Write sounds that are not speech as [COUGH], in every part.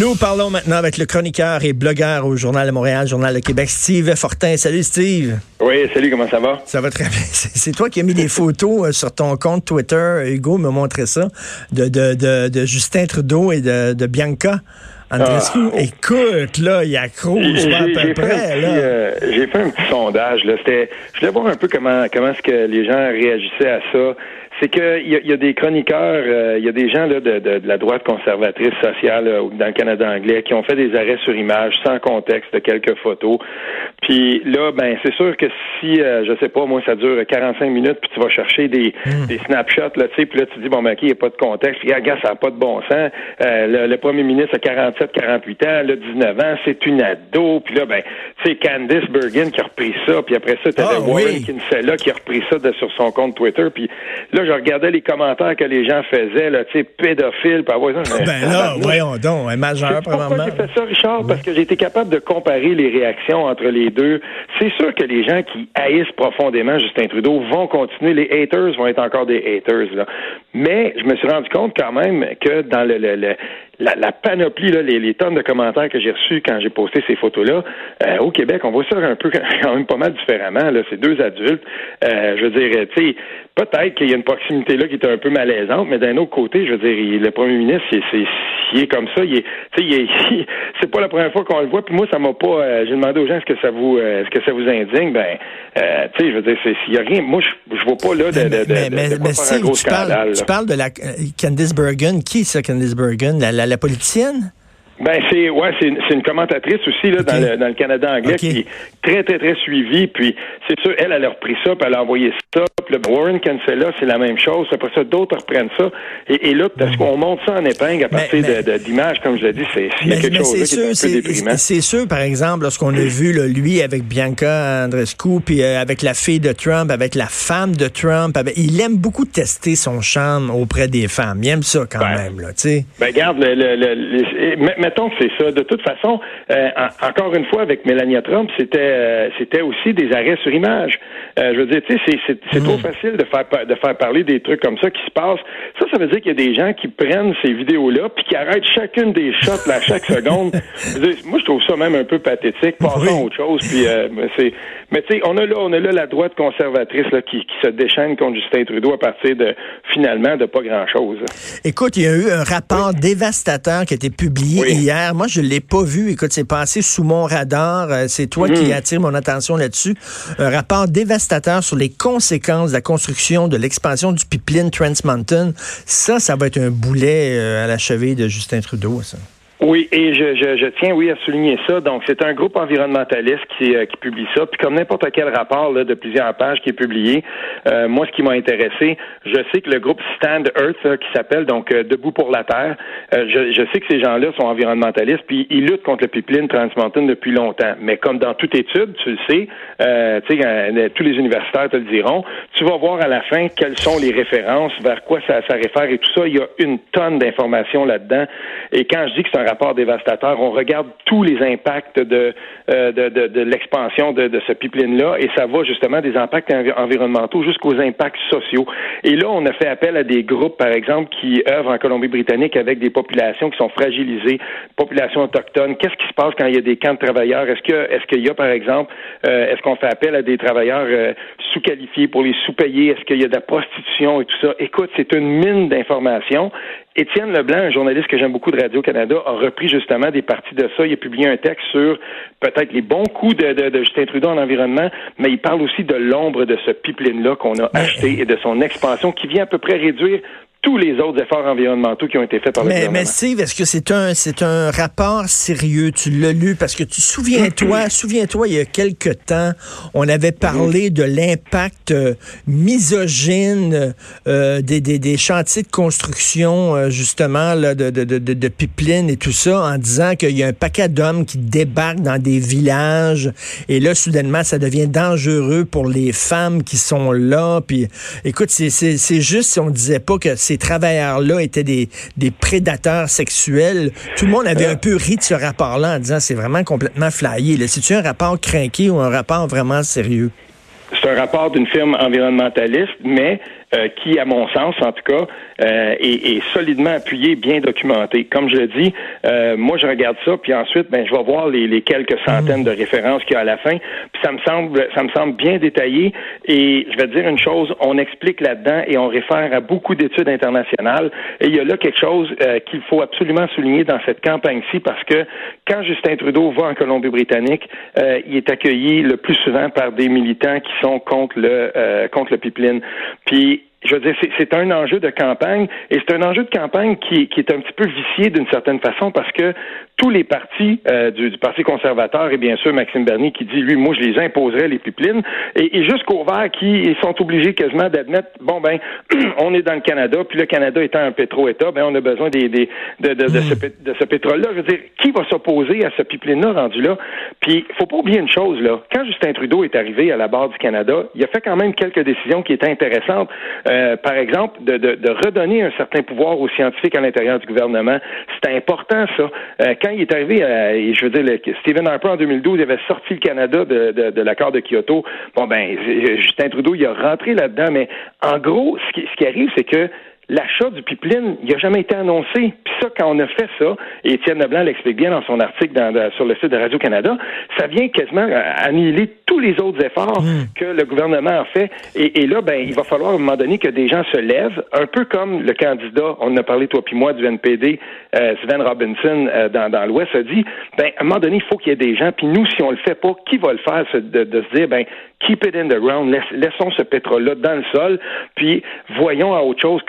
Nous parlons maintenant avec le chroniqueur et blogueur au Journal de Montréal, Journal de Québec, Steve Fortin. Salut Steve. Oui, salut, comment ça va? Ça va très bien. [LAUGHS] C'est toi qui as mis des photos euh, sur ton compte Twitter. Hugo m'a montré ça, de, de, de, de, Justin Trudeau et de, de Bianca. Andrescu. Ah. Écoute, là, il accroche à peu près. Euh, j'ai fait un petit sondage. Là. je voulais voir un peu comment, comment est-ce que les gens réagissaient à ça c'est qu'il y, a, y a des chroniqueurs, euh, il y a des gens là, de, de, la droite conservatrice sociale dans le Canada anglais qui ont fait des arrêts sur image sans contexte de quelques photos. Puis là, ben c'est sûr que si, euh, je sais pas, moi, ça dure 45 minutes, puis tu vas chercher des, hmm. des snapshots, là, tu sais, puis là, tu dis, bon, ben, OK, il n'y a pas de contexte. Puis, regarde, ça n'a pas de bon sens. Euh, le, premier ministre a 47, 48 ans, là, 19 ans, c'est une ado. Puis là, ben, tu sais, Candice Bergen qui a repris ça, puis après ça, tu avais ah, Warren Kinsella qui a repris ça sur son compte Twitter. Puis là, je regardais les commentaires que les gens faisaient, là, tu sais, pédophile, par ça. Ben là, voyons donc, un majeur, probablement. Pourquoi j'ai fait ça, Richard? Parce que j'ai été capable de comparer les réactions entre les deux. C'est sûr que les gens qui haïssent profondément Justin Trudeau vont continuer. Les haters vont être encore des haters, là. Mais je me suis rendu compte quand même que dans le, le, le la, panoplie, là, les, tonnes de commentaires que j'ai reçus quand j'ai posté ces photos-là, euh, au Québec, on voit ça un peu [LAUGHS] quand même pas mal différemment. Là, c'est deux adultes. Euh, je veux dire, tu sais, peut-être qu'il y a une proximité là qui est un peu malaisante, mais d'un autre côté, je veux dire, le premier ministre, c'est, est comme ça, il est, [LAUGHS] c'est pas la première fois qu'on le voit. Puis moi, ça m'a pas. Euh, j'ai demandé aux gens est-ce que ça vous, est-ce que ça vous indigne? Ben, tu sais, je veux dire, il y a rien. Moi, je, je vois pas là de, de, de, mais, mais, mais si, tu, parles, tu parles de la Candice Bergen. Qui c'est Candice Bergen? La la politicienne? Ben c'est ouais c'est une, commentatrice aussi là dans, le, dans le Canada anglais qui est très très très suivie. Puis c'est sûr elle elle a repris ça puis elle a envoyé ça. Puis le Warren Cancela c'est la même chose. Après ça d'autres reprennent ça. Et, là parce qu'on monte ça en épingle à partir d'images comme je l'ai dit c'est quelque chose là, qui est, un peu déprimant. c'est sûr par exemple lorsqu'on a vu là, lui avec Bianca Andrescu puis euh, avec la fille de Trump avec la femme de Trump il aime beaucoup tester son charme auprès des femmes. Il aime ça quand ben, même là tu sais. Ben le, le mettons que c'est ça. De toute façon, euh, encore une fois, avec Melania Trump, c'était euh, c'était aussi des arrêts sur image. Euh, je veux dire, tu sais, c'est trop mm. facile de faire de faire parler des trucs comme ça qui se passent. Ça, ça veut dire qu'il y a des gens qui prennent ces vidéos-là puis qui arrêtent chacune des shots là, chaque seconde. [LAUGHS] moi, je trouve ça même un peu pathétique. Passons à autre chose. Puis c'est, mais tu sais, on a là, on a là la droite conservatrice là, qui, qui se déchaîne contre Justin Trudeau à partir de finalement de pas grand-chose. Écoute, il y a eu un rapport dévastateur qui a été publié hier. Moi, je l'ai pas vu. Écoute, c'est passé sous mon radar. Euh, c'est toi qui mm. attire mon attention là-dessus. Un rapport dévastateur sur les conséquences de la construction de l'expansion du pipeline Trans Mountain. Ça, ça va être un boulet euh, à la cheville de Justin Trudeau, ça. Oui, et je, je, je, tiens, oui, à souligner ça. Donc, c'est un groupe environnementaliste qui, euh, qui publie ça. Puis, comme n'importe quel rapport là, de plusieurs pages qui est publié, euh, moi, ce qui m'a intéressé, je sais que le groupe Stand Earth, qui s'appelle donc euh, Debout pour la Terre, je, je, sais que ces gens-là sont environnementalistes, puis ils luttent contre le pipeline Trans depuis longtemps. Mais comme dans toute étude, tu le sais, tu sais, tous les universitaires te le diront, tu vas voir à la fin quelles sont les références, vers quoi ça, ça réfère et tout ça. Il y a une tonne d'informations là-dedans. Et quand je dis que c'est rapport dévastateur. On regarde tous les impacts de, euh, de, de, de l'expansion de, de, ce pipeline-là et ça va justement des impacts environnementaux jusqu'aux impacts sociaux. Et là, on a fait appel à des groupes, par exemple, qui œuvrent en Colombie-Britannique avec des populations qui sont fragilisées, populations autochtones. Qu'est-ce qui se passe quand il y a des camps de travailleurs? Est-ce que est-ce qu'il y a, par exemple, euh, est-ce qu'on fait appel à des travailleurs euh, sous-qualifiés pour les sous-payer? Est-ce qu'il y a de la prostitution et tout ça? Écoute, c'est une mine d'informations Étienne Leblanc, un journaliste que j'aime beaucoup de Radio-Canada, a repris justement des parties de ça. Il a publié un texte sur peut-être les bons coups de, Justin Trudeau en environnement, mais il parle aussi de l'ombre de ce pipeline-là qu'on a acheté et de son expansion qui vient à peu près réduire tous les autres efforts environnementaux qui ont été faits par le mais, gouvernement. Mais Steve, est-ce que c'est un c'est un rapport sérieux? Tu l'as lu? Parce que tu souviens-toi, souviens-toi, il y a quelque temps, on avait parlé de l'impact euh, misogyne euh, des, des, des, chantiers de construction euh, justement là, de, de, de, de pipeline et tout ça, en disant qu'il y a un paquet d'hommes qui débarquent dans des villages et là soudainement ça devient dangereux pour les femmes qui sont là. Puis écoute, c'est c'est juste si on disait pas que ces travailleurs-là étaient des, des prédateurs sexuels. Tout le monde avait un peu ri de ce rapport-là en disant c'est vraiment complètement flyé. C'est-tu un rapport craqué ou un rapport vraiment sérieux? C'est un rapport d'une firme environnementaliste, mais qui, à mon sens, en tout cas, est, solidement appuyé, bien documenté. Comme je le dis, moi, je regarde ça, puis ensuite, ben, je vais voir les, quelques centaines de références qu'il y a à la fin, puis ça me semble, ça me semble bien détaillé. Et je vais te dire une chose, on explique là-dedans et on réfère à beaucoup d'études internationales. Et il y a là quelque chose qu'il faut absolument souligner dans cette campagne-ci, parce que quand Justin Trudeau va en Colombie-Britannique, il est accueilli le plus souvent par des militants qui sont contre le euh, contre le pipeline. Puis je veux dire, c'est un enjeu de campagne et c'est un enjeu de campagne qui, qui est un petit peu vicié d'une certaine façon parce que tous les partis euh, du, Parti conservateur et bien sûr Maxime Bernier qui dit lui moi je les imposerais les pipelines et, et jusqu'au vert qui sont obligés quasiment d'admettre bon ben [CLEARS THROAT] on est dans le Canada puis le Canada étant un pétro-état ben on a besoin des, des de, de ce pétrole-là. Je veux dire qui va s'opposer à ce pipeline-là rendu là? Puis faut pas oublier une chose là quand Justin Trudeau est arrivé à la barre du Canada il a fait quand même quelques décisions qui étaient intéressantes. Euh, par exemple de, de, de, redonner un certain pouvoir aux scientifiques à l'intérieur du gouvernement. C'était important ça. Euh, quand il est arrivé, euh, je veux dire, le, Stephen Harper en 2012, il avait sorti le Canada de, de, l'accord de Kyoto. Bon, ben, Justin Trudeau, il a rentré là-dedans, mais en gros, ce qui, ce qui arrive, c'est que l'achat du pipeline, il n'a jamais été annoncé. Puis ça, quand on a fait ça, et Étienne Leblanc l'explique bien dans son article sur le site de Radio-Canada, ça vient quasiment annihiler tous les autres efforts hmm. que le gouvernement a fait. Et, là, ben, il va falloir à un moment donné que des gens se lèvent, un peu comme le candidat, on en a parlé toi puis moi, du NPD, euh, Sven Robinson, euh, dans, dans l'Ouest, a dit, ben, à un moment donné, il faut qu'il y ait des gens, puis nous, si on le fait pas, qui va le faire, de, de se dire, ben, keep it in the ground, laissons ce pétrole-là dans le sol, puis voyons à autre chose,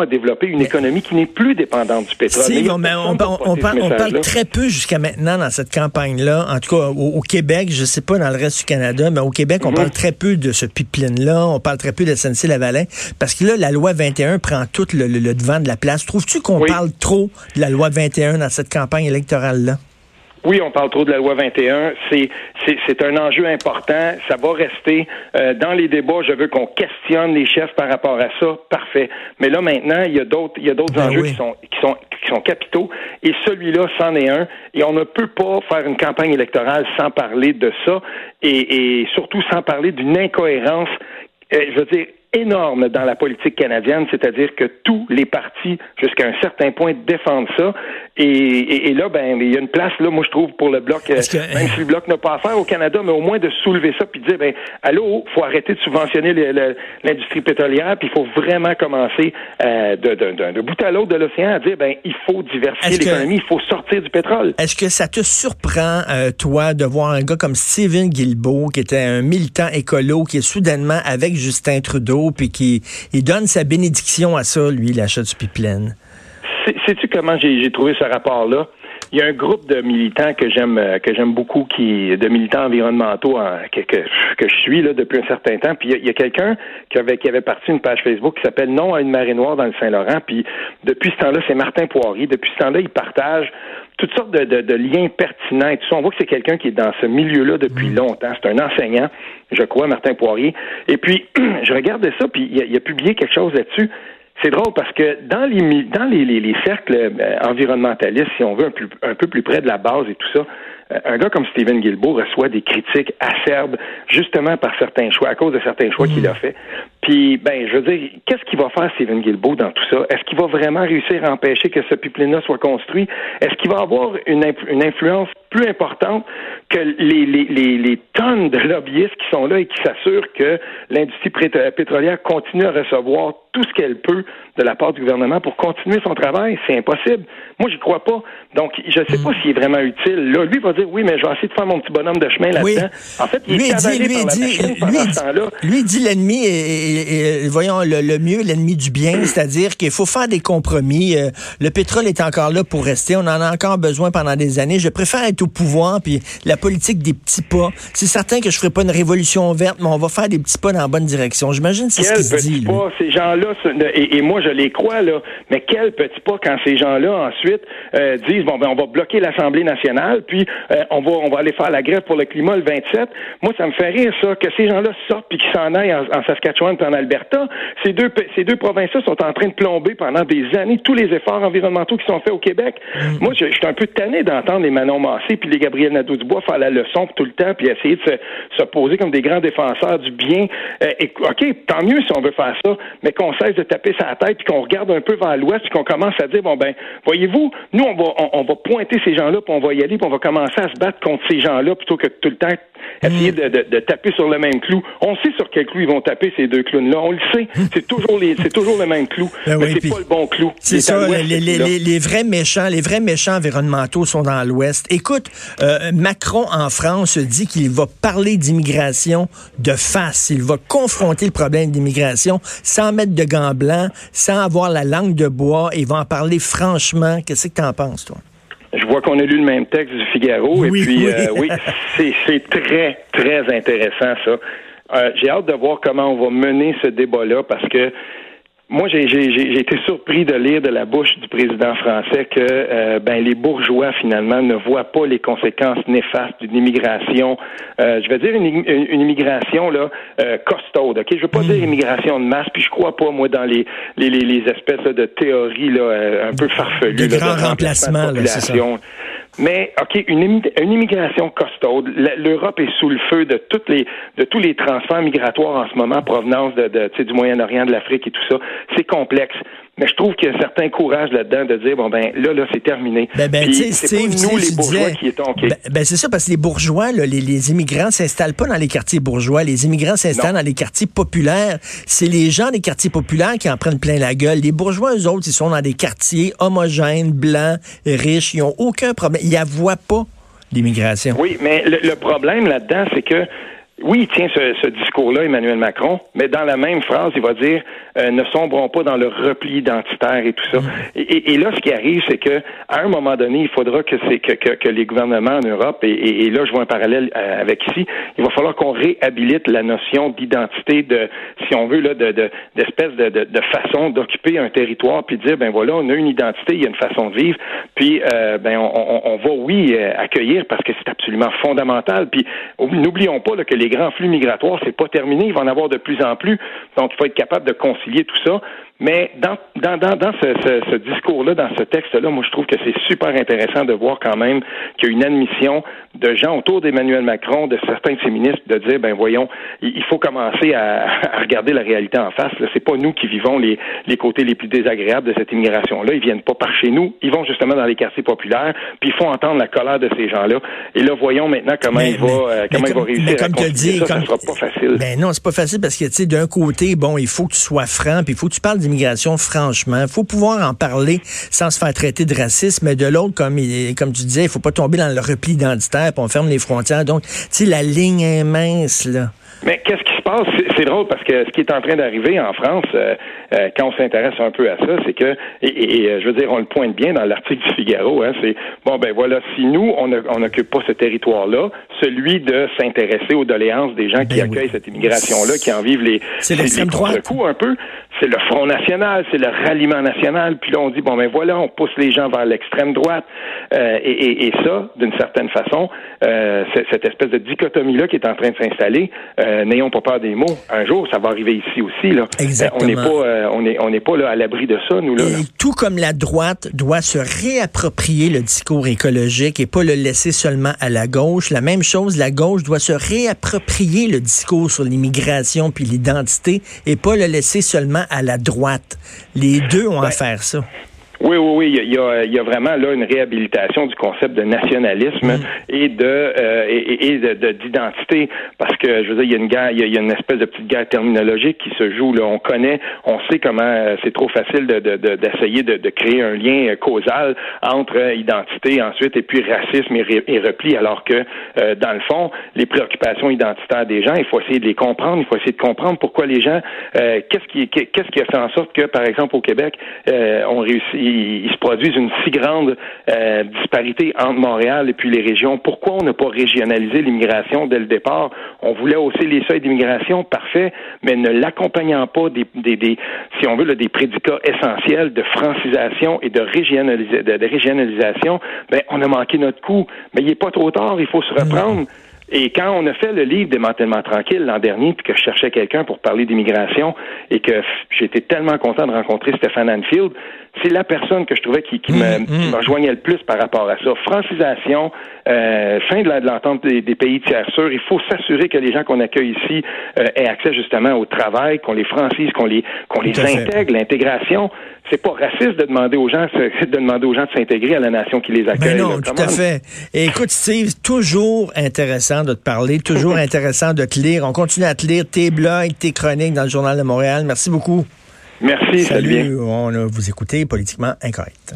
à développer une économie qui n'est plus dépendante du pétrole. on, parle, très peu jusqu'à maintenant dans cette campagne-là, en tout cas au, Québec, je ne sais pas dans le reste du Canada, mais au Québec, on mhm. parle très peu de ce pipeline-là, on parle très peu de SNC-Lavalin, parce que là, la loi 21 prend tout le, devant de la place. Trouves-tu qu'on parle trop de la loi 21 dans cette campagne électorale-là? Oui, on parle trop de la loi 21. C'est c'est un enjeu important. Ça va rester euh, dans les débats. Je veux qu'on questionne les chefs par rapport à ça. Parfait. Mais là maintenant, il y a d'autres il y a d'autres ben enjeux qui sont qui sont qui sont capitaux. Et celui-là, c'en est un. Et on ne peut pas faire une campagne électorale sans parler de ça. Et, et surtout sans parler d'une incohérence. Euh, je veux dire énorme dans la politique canadienne, c'est-à-dire que tous les partis, jusqu'à un certain point, défendent ça. Et, là, ben, il y a une place, là, moi, je trouve, pour le bloc, euh, même si le bloc n'a pas à faire au Canada, mais au moins de soulever ça puis de dire, ben, allô, faut arrêter de subventionner l'industrie pétrolière, puis il faut vraiment commencer euh, de, de, de, bout à l'autre de l'océan à dire, ben, il faut diversifier l'économie, il faut sortir du pétrole. Est-ce que ça te surprend, euh, toi, de voir un gars comme Steven Guilbeault, qui était un militant écolo, qui est soudainement avec Justin Trudeau, puis qui il donne sa bénédiction à ça, lui, l'achat du pipeline? Sais-tu comment j'ai trouvé ce rapport-là? Il y a un groupe de militants que j'aime euh, que j'aime beaucoup, qui de militants environnementaux que, que, je suis là depuis un certain temps. Puis il y a, quelqu'un qui avait qui avait parti une page Facebook qui s'appelle Non à une marée noire dans le Saint-Laurent. Puis depuis ce temps-là, c'est Martin Poirier. Depuis ce temps-là, il partage toutes sortes de, de, liens pertinents et tout ça. On voit que c'est quelqu'un qui est dans ce milieu-là depuis mm. longtemps. C'est un enseignant, je crois, Martin Poirier. Et puis, [CLEARS THROAT] je regardais ça, puis il a, publié quelque chose là-dessus. C'est drôle parce que dans les dans les, les, cercles euh, environnementalistes, si on veut un, un peu plus près de la base et tout ça, euh, un gars comme Stephen Guilbeault reçoit des critiques acerbes justement par certains choix, à cause de certains choix qu'il a mm. fait. Puis, ben, je veux dire, qu'est-ce qu'il va faire Stephen Guilbeault dans tout ça? Est-ce qu'il va vraiment réussir à empêcher que ce pipeline-là soit construit? Est-ce qu'il va avoir une, une influence plus importante que les, les, les, les, tonnes de lobbyistes qui sont là et qui s'assurent que l'industrie pétrolière continue à recevoir tout ce qu'elle peut de la part du gouvernement pour continuer son travail? C'est impossible. Moi, j'y crois pas. Donc, je ne sais pas mm. s'il est vraiment utile. Là, lui va dire, oui, mais je vais essayer de faire mon petit bonhomme de chemin là-dedans. En fait, il lui est dit, lui, dit, lui, dit l'ennemi est, voyons, le, mieux, l'ennemi du bien, c'est-à-dire qu'il faut faire des compromis. Euh, le pétrole est encore là pour rester. On en a encore besoin pendant des années. Je préfère être au pouvoir, puis la politique des petits pas. C'est certain que je ferai pas une révolution verte, mais on va faire des petits pas dans la bonne direction. J'imagine c'est ce qu'il dit. Ces gens gens-là, et, moi je les crois, là, mais quel petit pas quand ces gens-là ensuite euh, disent, bon, ben on va bloquer l'Assemblée nationale, puis euh, on, va, on va aller faire la grève pour le climat le 27. Moi, ça me fait rire, ça, que ces gens-là sortent puis qu'ils s'en aillent en, Saskatchewan en Alberta. Ces deux, ces deux provinces-là sont en train de plomber pendant des années tous les efforts environnementaux qui sont faits au Québec. Mm. Moi, je, suis un peu tanné d'entendre les Manon Massé puis les Gabriel Nadeau-Dubois faire la leçon tout le temps puis essayer de se, poser comme des grands défenseurs du bien. Euh, et, OK, tant mieux si on veut faire ça, mais qu'on cesse de taper sa tête puis qu'on regarde un peu vers l'ouest puis qu'on commence à dire, bon, ben, voyez-vous, nous, on va, on, va pointer ces gens-là puis on va y aller puis on va commencer à se battre contre ces gens-là plutôt que tout le temps essayer mm. de, taper sur le même clou. On sait sur quel clou ils vont taper ces deux On le sait. [LAUGHS] C'est toujours les, c'est toujours le même clou. Ben mais c'est pas le bon clou. C'est ça. Les, les, vrais méchants, les vrais méchants environnementaux sont dans l'Ouest. Écoute, euh, Macron en France dit qu'il va parler d'immigration de face. Il va confronter le problème d'immigration sans mettre de gants blancs, sans avoir la langue de bois. Il va en parler franchement. Qu'est-ce que tu en penses, toi? Je vois qu'on a lu le même texte du Figaro et puis euh, oui, [LAUGHS] c'est très très intéressant ça. Euh, j'ai hâte de voir comment on va mener ce débat-là parce que moi, j'ai été surpris de lire de la bouche du président français que euh, ben, les bourgeois, finalement, ne voient pas les conséquences néfastes d'une immigration, euh, je vais dire une, une, immigration là euh, costaude. Ok, je veux pas dire hmm. immigration de masse, puis je crois pas moi dans les les, les, espèces de théories là un peu farfelues de, de remplacement, de population. Mais OK, une, une immigration costaude. L'Europe est sous le feu de toutes les de tous les transferts migratoires en ce moment, provenance de, de du Moyen-Orient, de l'Afrique et tout ça. C'est complexe. Mais je trouve qu'il y a un certain courage là-dedans de dire bon ben là là c'est terminé. Ben, ben c'est pas nous les bourgeois qui étons OK. Ben, ben, c'est ça parce que les bourgeois là, les, les immigrants s'installent pas dans les quartiers bourgeois, les immigrants s'installent dans les quartiers populaires. C'est les gens des quartiers populaires qui en prennent plein la gueule. Les bourgeois eux autres, ils sont dans des quartiers homogènes, blancs, riches, ils ont aucun problème, ils voient pas l'immigration. Oui, mais le problème là-dedans c'est que oui, il tient ce, discours-là, Emmanuel Macron, mais dans la même phrase, il va dire euh, ne sombrons pas dans le repli identitaire et tout ça. Mm. Et, là, ce qui arrive, c'est que à un moment donné, il faudra que c'est que, que, les gouvernements en Europe, et, là, je vois un parallèle euh, avec ici, il va falloir qu'on réhabilite la notion d'identité, de, si on veut, là, de, d'espèce de, de, façon d'occuper un territoire, puis de dire ben voilà, on a une identité, il y a une façon de vivre, puis euh, ben on, on, va oui accueillir parce que c'est absolument fondamental. Puis n'oublions pas là, que les grands flux migratoires, c'est pas terminé, il va en avoir de plus en plus. Donc, il faut être capable de concilier tout ça. Mais dans, dans, dans, dans ce, ce, discours-là, dans ce texte-là, moi, je trouve que c'est super intéressant de voir quand même qu'il y a une admission de gens autour d'Emmanuel Macron, de certains de ses ministres, de dire, ben voyons, il faut commencer à, à regarder la réalité en face. C'est pas nous qui vivons les, les côtés les plus désagréables de cette immigration-là. Ils viennent pas par chez nous. Ils vont justement dans les quartiers populaires, puis il faut entendre la colère de ces gens-là. Et là, voyons maintenant comment il va, euh, comment il va réussir comme à dit, ça. Comme, ça sera pas facile. Ben non, c'est pas facile parce que, tu sais, d'un côté, bon, il faut que tu sois franc, puis il faut que tu parles d'immigration franchement. Faut pouvoir en parler sans se faire traiter de racisme, mais de l'autre, comme, comme tu disais, il faut pas tomber dans le repli identitaire, puis on ferme les frontières. Donc, tu sais, la ligne est mince, là. Mais qu'est-ce qui passe? C'est drôle parce que ce qui est en train d'arriver en France, euh, euh, quand on s'intéresse un peu à ça, c'est que, et, euh, je veux dire, on le pointe bien dans l'article du Figaro, hein, c'est, bon, ben voilà, si nous, on n'occupe pas ce territoire-là, celui de s'intéresser aux doléances des gens qui ben accueillent cette immigration-là, qui en vivent les, c'est l'extrême droite. un peu, c'est le Front national, c'est le ralliement national, puis là, on dit, bon, ben voilà, on pousse les gens vers l'extrême droite, et, et, et, ça, d'une certaine façon, cette espèce de dichotomie-là qui est en train de s'installer, euh, n'ayons pas peur des mots. Un jour, ça va arriver ici aussi. Là. Exactement. on n'est pas, euh, on est, on n'est pas là à l'abri de ça, nous là. Et tout comme la droite doit se réapproprier le discours écologique et pas le laisser seulement à la gauche. La même chose, la gauche doit se réapproprier le discours sur l'immigration puis l'identité et pas le laisser seulement à la droite. Les deux ont à ben, faire ça. Oui, oui, oui. Il y a, il y a vraiment là une réhabilitation du concept de nationalisme mm. et de euh, et, et d'identité, parce que je veux dire, il y a une guerre, il y a, une espèce de petite guerre terminologique qui se joue. Là, on connaît, on sait comment euh, c'est trop facile de d'essayer de, de, créer un lien euh, causal entre identité ensuite et puis racisme et, repli, alors que dans le fond, les préoccupations identitaires des gens, il faut essayer de les comprendre, il faut essayer de comprendre pourquoi les gens, qu'est-ce qui qu'est-ce qui a fait en sorte que, par exemple, au Québec, on réussit il, se produise une si grande euh, disparité entre Montréal et puis les régions. Pourquoi on n'a pas régionalisé l'immigration dès le départ? On voulait hausser les seuils d'immigration, parfait, mais ne l'accompagnant pas des, des, si on veut, des prédicats essentiels de francisation et de, de, régionalisation, ben, on a manqué notre coup. Mais il n'est pas trop tard, il faut se reprendre. Et quand on a fait le livre Démantèlement tranquille l'an dernier, puis que je cherchais quelqu'un pour parler d'immigration, et que j'étais tellement content de rencontrer Stéphane Anfield, c'est la personne que je trouvais qui, qui, me, mmh, mmh. rejoignait le plus par rapport à ça. Francisation, euh, fin de l'entente des, pays tiers sûrs. Il faut s'assurer que les gens qu'on accueille ici euh, aient accès justement au travail, qu'on les francise, qu'on les qu'on les intègre. L'intégration, c'est pas raciste de demander aux gens [LAUGHS] de demander aux gens de s'intégrer à la nation qui les accueille. Ben non, tout à fait. Et écoute, Steve, toujours intéressant de te parler, toujours [LAUGHS] intéressant de te lire. On continue à te lire tes blogs, tes chroniques dans le Journal de Montréal. Merci beaucoup. Merci. Salut. On, vous écoutez Politiquement Incorrect.